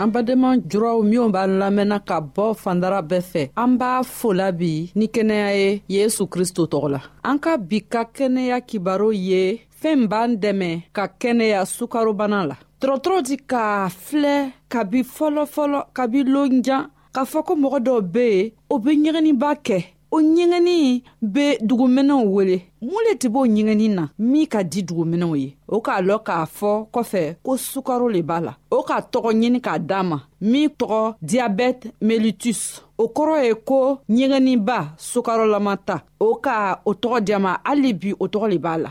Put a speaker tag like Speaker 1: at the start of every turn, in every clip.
Speaker 1: an
Speaker 2: badenma juraw minw b'a lamɛnna ka bɔ fandara bɛɛ fɛ an b'a fola bi ni kɛnɛya ye yesu kristo tɔgɔ la an ka bi ka kɛnɛya kibaro ye fɛɛn b'an dɛmɛ ka kɛnɛya sukarobana la dɔrɔtɔrɔ di k'a filɛ kabi fɔlɔfɔlɔ kabi lonjan k'a fɔ ko mɔgɔ dɔw be yen o be ɲɛgɛninba kɛ o ɲɛgɛnni bɛ duguminɛw wele mun le tɛ b'o ɲɛgɛnni na min ka di duguminɛw ye o k'a lɔ k'a fɔ kɔfɛ ko sukaro le b'a la o ka tɔgɔ ɲini k'a d'a ma min tɔgɔ diyabɛte melitus o kɔrɔ ye ko ɲɛgɛnniba sukarolama ta o ka o tɔgɔ diyama hali bi o tɔgɔ le b'a la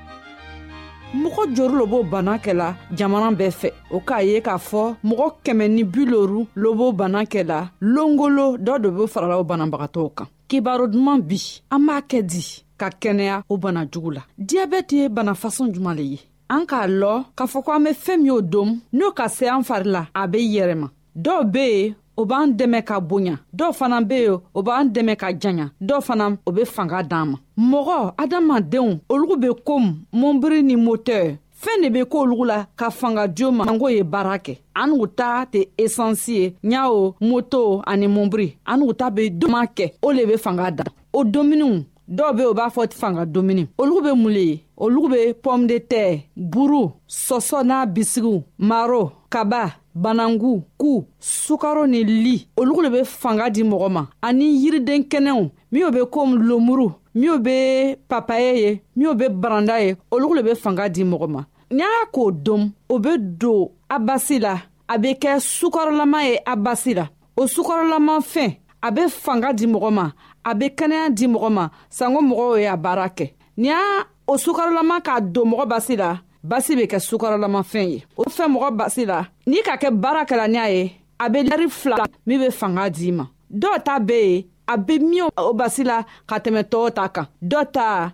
Speaker 2: mɔgɔ jori lobo bana kɛla jamana bɛɛ fɛ o k'a ye k'a fɔ mɔgɔ kɛmɛ ni bi loru lobo bana kɛla longolo dɔ de be farala o banabagatɔw kan kibaro duman bi an b'a kɛ di ka kɛnɛya o bana jugu la diyabɛti ye bana fasɔn juman le ye an k'a lɔ k'a fɔ ko an be fɛɛn min o don n'o ka se an fari la a be yɛrɛma dɔw be yen o b'an dɛmɛ ka bonya dɔw fana be yen o b'an dɛmɛ ka janya dɔw fana o be fanga d'an ma mɔgɔ adamadenw olugu be komi mɔnbiri ni motɛr fɛɛn de be ko olugu la ka fanga jo ma ango ye baara kɛ an n'u ta tɛ esansi ye ɲa o moto ani mɔnbiri an n'u ta be doma kɛ o le be fanga da o dominiw dɔw be u b'a fɔ fanga domuni olugu be mun le ye olugu be pɔme de tɛ buru sɔsɔ n'a bisigiw maro kaba banangu ku sukaro ni li olugu le be fanga di mɔgɔ ma ani yiriden kɛnɛw minw be komi lomuru minw be papaye ye minw be baranda ye olugu le be fanga di mɔgɔ ma ni a k'o dom o be don a basi la a be kɛ sukarolama ye a basi la o sukɔrɔlamafɛn a bɛ fanga di mɔgɔ ma a bɛ kɛnɛya di mɔgɔ ma sanko mɔgɔw ye a baara kɛ ni y'a o sukarolama k'a don mɔgɔ basi la basi bɛ kɛ sukarɔlamafɛn ye o fɛn mɔgɔ basi la n'i ka kɛ baara kɛra ni a ye a bɛ lari fila min bɛ fanga d'i ma dɔw ta bɛ yen a bɛ min o basi la ka tɛmɛ tɔw ta kan dɔ ta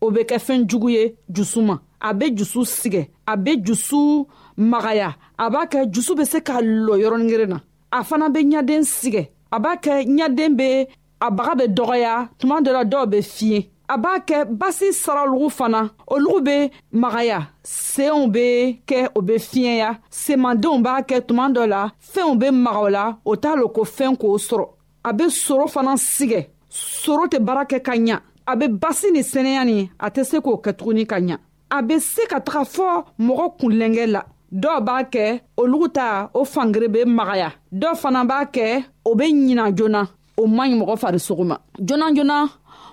Speaker 2: o bɛ kɛ fɛn jugu ye dusu ma a bɛ dusu sigɛ a bɛ dusu magaya a b'a kɛ dusu bɛ se ka lɔ yɔrɔnin kelen na a fana bɛ ɲaden sigɛ a b'a kɛ ɲaden bɛ a baga bɛ dɔgɔya tuma dɔ la dɔw bɛ fiɲɛ a b'a kɛ basi saralugu fana olugu bɛ magaya senw bɛ kɛ o bɛ fiɲɛya semandenw b'a kɛ tuma dɔ la fɛnw bɛ magaw la o t'a lo ko fɛn k'o sɔrɔ a bɛ soro fana sigɛ soro tɛ baara kɛ ka ɲa a bɛ basi ni sɛnɛya ni a tɛ se k'o kɛ tuguni ka ɲa a bɛ se ka taga fɔ mɔgɔ kunlɛnkɛ la dɔw b'a kɛ olugu ta o fangere bɛ magaya dɔw fana b'a kɛ o bɛ ɲina joona o man ɲi mɔgɔ farisogo ma joona joona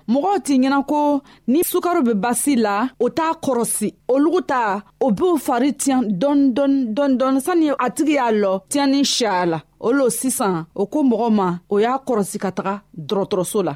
Speaker 2: mɔgɔw t'i ɲɛna ko ni sukaro bɛ basi la o t'a kɔrɔsi olugu ta o b'o fari tiɲɛ dɔɔni dɔɔni dɔɔni dɔɔni sani a tigi y'a lɔ tiɲɛni siya la o lo sisan o ko mɔgɔ ma o y'a kɔrɔsi ka taga dɔgɔtɔrɔso la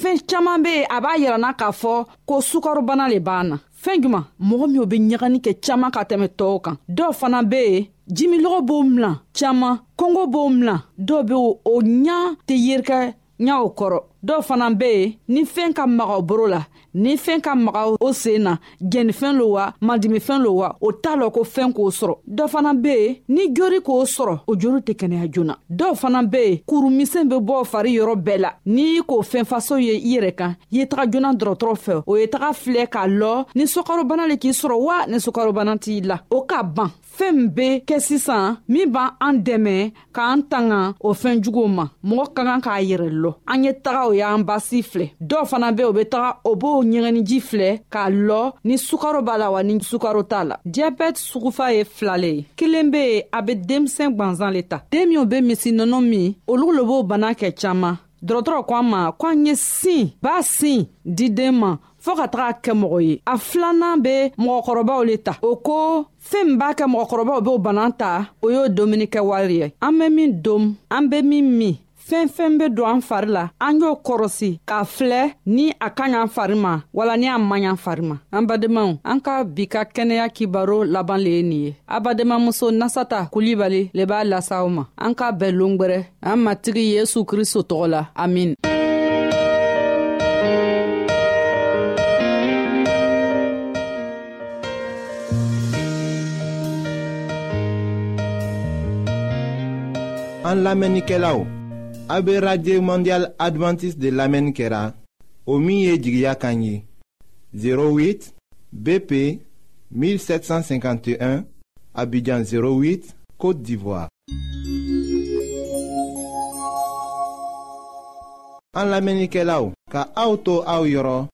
Speaker 2: fɛɛn caaman be a b'a yirana k'a fɔ ko sukarobana le b'an na fɛɛn juman mɔgɔ minw be ɲagani kɛ caaman ka tɛmɛ tɔɔw kan dɔw fana be yen jimilɔgɔ b'o milan caaman kɔngɔ b'o milan dɔw be o ɲa tɛ yerikɛ ɲaw kɔrɔ dɔw fana be yen ni fɛɛn ka maga boro la ni fɛɛn ka maga o seen na jɛnifɛn lo wa madimifɛn lo wa o t'a lɔ ko fɛn k'o sɔrɔ dɔ fana be yen ni jori k'o sɔrɔ o jori tɛ kɛnɛya joona dɔw fana be yen kurumisɛn be bɔ fari yɔrɔ bɛɛ la n'i k'o fɛn faso ye i yɛrɛ kan ye taga joona dɔrɔtɔrɔ fɛ o ye taga filɛ k'a lɔ ni sukarobana le k'i sɔrɔ wa ni sukarobana t'i la o k'a ban fɛn bɛ kɛ sisan min b' an dɛmɛ k'an tanga o fɛn juguw ma mɔgɔ ka kan k'a yɛrɛ lɔ an ye taga o y'an basi filɛ dɔw fana bɛ o bɛ taga o b'o ɲɛgɛniji filɛ k'a lɔ ni sukaro b'a la wa ni sukaro t'a la diyabɛti sugufa ye fila le ye kelen bɛ yen a bɛ denmisɛn gwanzan le ta den minw bɛ misi nɔnɔ min olu le b'o bana kɛ caman dɔgɔtɔrɔ ko an ma ko an ye sin b'a sin di den ma fɔɔ ka taga kɛ mɔgɔ ye a filanan be mɔgɔkɔrɔbaw le ta o ko fɛɛn min b'a kɛ mɔgɔkɔrɔbaw b'o bana ta o y'o domuni kɛ wari ye an be min dom an be min min fɛn fɛn be don an fari la an y'o kɔrɔsi k'a filɛ ni a ka ɲan fari ma wala ni a man ɲan fari ma an badenmaw an ka bi ka kɛnɛya kibaro laban le ye nin ye a badenmamuso nasata kulibali le b'a lasa aw ma an k'a bɛɛ longwɛrɛ an matigi yesu kristo tɔgɔ la amin
Speaker 1: an lamɛnnikɛlaw a be radio mondial advantiste de lamɛnni kɛra o min ye jigiya kan ye 08 BP 1751 Abidjan 08 Côte d'Ivoire. An lamenikelaw ka auto au yoro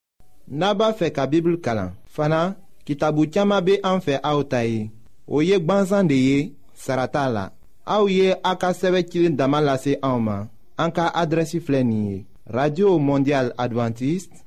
Speaker 1: naba fe ka Bible kalan fana kitabu chama be an fe au tayi
Speaker 3: o ye gbanzan de ye sarata la aw ye a ka sɛbɛ cilen dama lase anw ma an ka adrɛsi filɛ nin ye radio mondial adventiste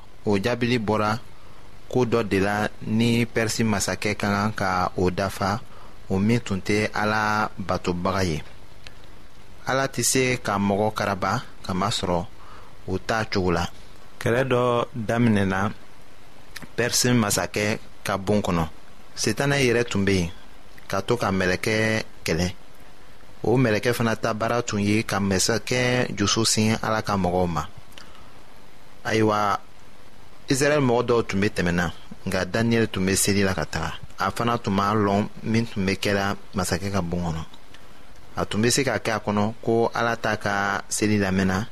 Speaker 4: o jaabili
Speaker 3: bɔra ko dɔ de la ni pɛrisi masakɛ ka kan ka o dafa o min tun tɛ ala batobaga ye ala tɛ se ka mɔgɔ karaba kamasɔrɔ o t'a cogo la kɛlɛ dɔ daminɛna pɛrisi masakɛ ka bon kɔnɔ setana yɛrɛ tun bɛ yen ka to ka mɛlɛkɛ kɛlɛ o mɛlɛkɛ fana ta baara tun ye ka masakɛ jusu sin ala ka mɔgɔw ma ayiwa israɛl mɔgɔ dɔw tun be tɛmɛna nka daniyɛli tun be seli la ka taga a fana tun b'a lɔn min tun be kɛra masakɛ ka bon kɔnɔ a tun be se ka kɛ a kɔnɔ ko ala t'a ka seli lamɛnna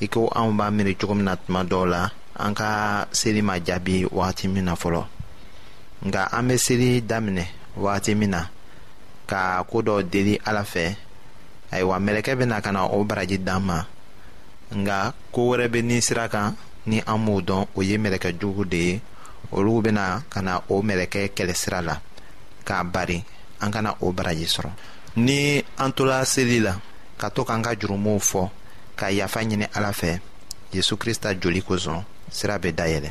Speaker 3: i ko anw b'a miiri cogo min na tuma dɔw la an ka seli ma jaabi wagati min na fɔlɔ nka an bɛ seli daminɛ wagati min na ka ko dɔ deli ala fɛ ayiwa mɛlɛkɛ bɛna ka na o baraji d'an ma nka ko wɛrɛ bɛ ni sira kan ni an b'o dɔn o ye mɛlɛkɛ jugu de ye olu bɛna ka na o mɛlɛkɛ kɛlɛ sira la k'a bari an kana o baraji sɔrɔ ni an tola seli la ka to k'an ka jurumuw fɔ ka yafa ɲini ala fɛ yesu krista joli kosɔn sira bɛ dayɛlɛ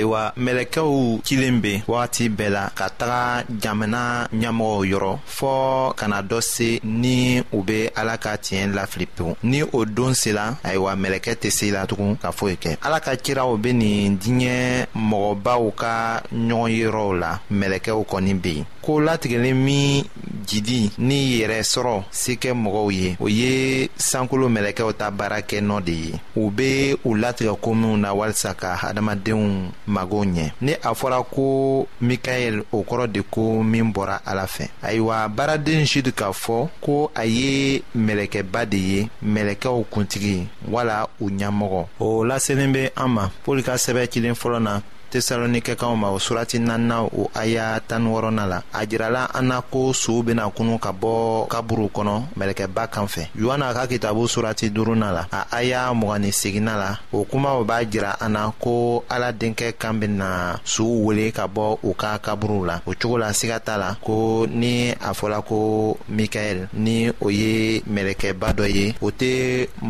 Speaker 3: ayiwa mɛlɛkɛw cilen be wagati bɛɛ la ka taga jamana ɲɛmɔgɔw yɔrɔ fɔɔ kana dɔ se ni u be ala ka tiɲɛ lafili pewu ni o don sela ayiwa mɛlɛkɛ tɛ se la tugun ka foyi kɛ ala ka kiraw be nin diɲɛ mɔgɔbaw ka ɲɔgɔn yɔrɔw la mɛlɛkɛw kɔni be yen ko latigɛlen min jidi ni yɛrɛ sɔrɔ se kɛ mɔgɔw ye o ye sankolo mɛlɛkɛw ta baara kɛ nɔ de ye u be u latigɛ ko minw na walisa ka hadamadenw mago ɲɛ ni a fɔra ko mikaɛl o kɔrɔ de ko min bɔra ala fɛ ayiwa baaraden jude k'a fɔ ko a ye mɛlɛkɛba de ye mɛlɛkɛw kuntigi wala u ɲɛmɔgɔ o lasenin bɛ an ma pɔli ka sɛbɛ cilen fɔlɔ na tesalonikɛkaw ma o surati naaninan o aya tan ni wɔɔrɔnan la a jirala an na ko sow bena kunu ka bɔ kaburu kɔnɔ mɛlɛkɛba kan fɛ yohana ka kitabu surati duruna la a aya mɔgɔ ni segina la o kumaw b'a jira an na ko ala denkɛ kan bɛna suw wele ka bɔ u ka kaburuw la o cogo la siga t'a la ko ni a fɔla ko mikaɛl ni o ye mɛlɛkɛba dɔ ye o tɛ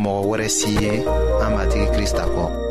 Speaker 3: mɔgɔ wɛrɛ si ye an matigi krista kɔ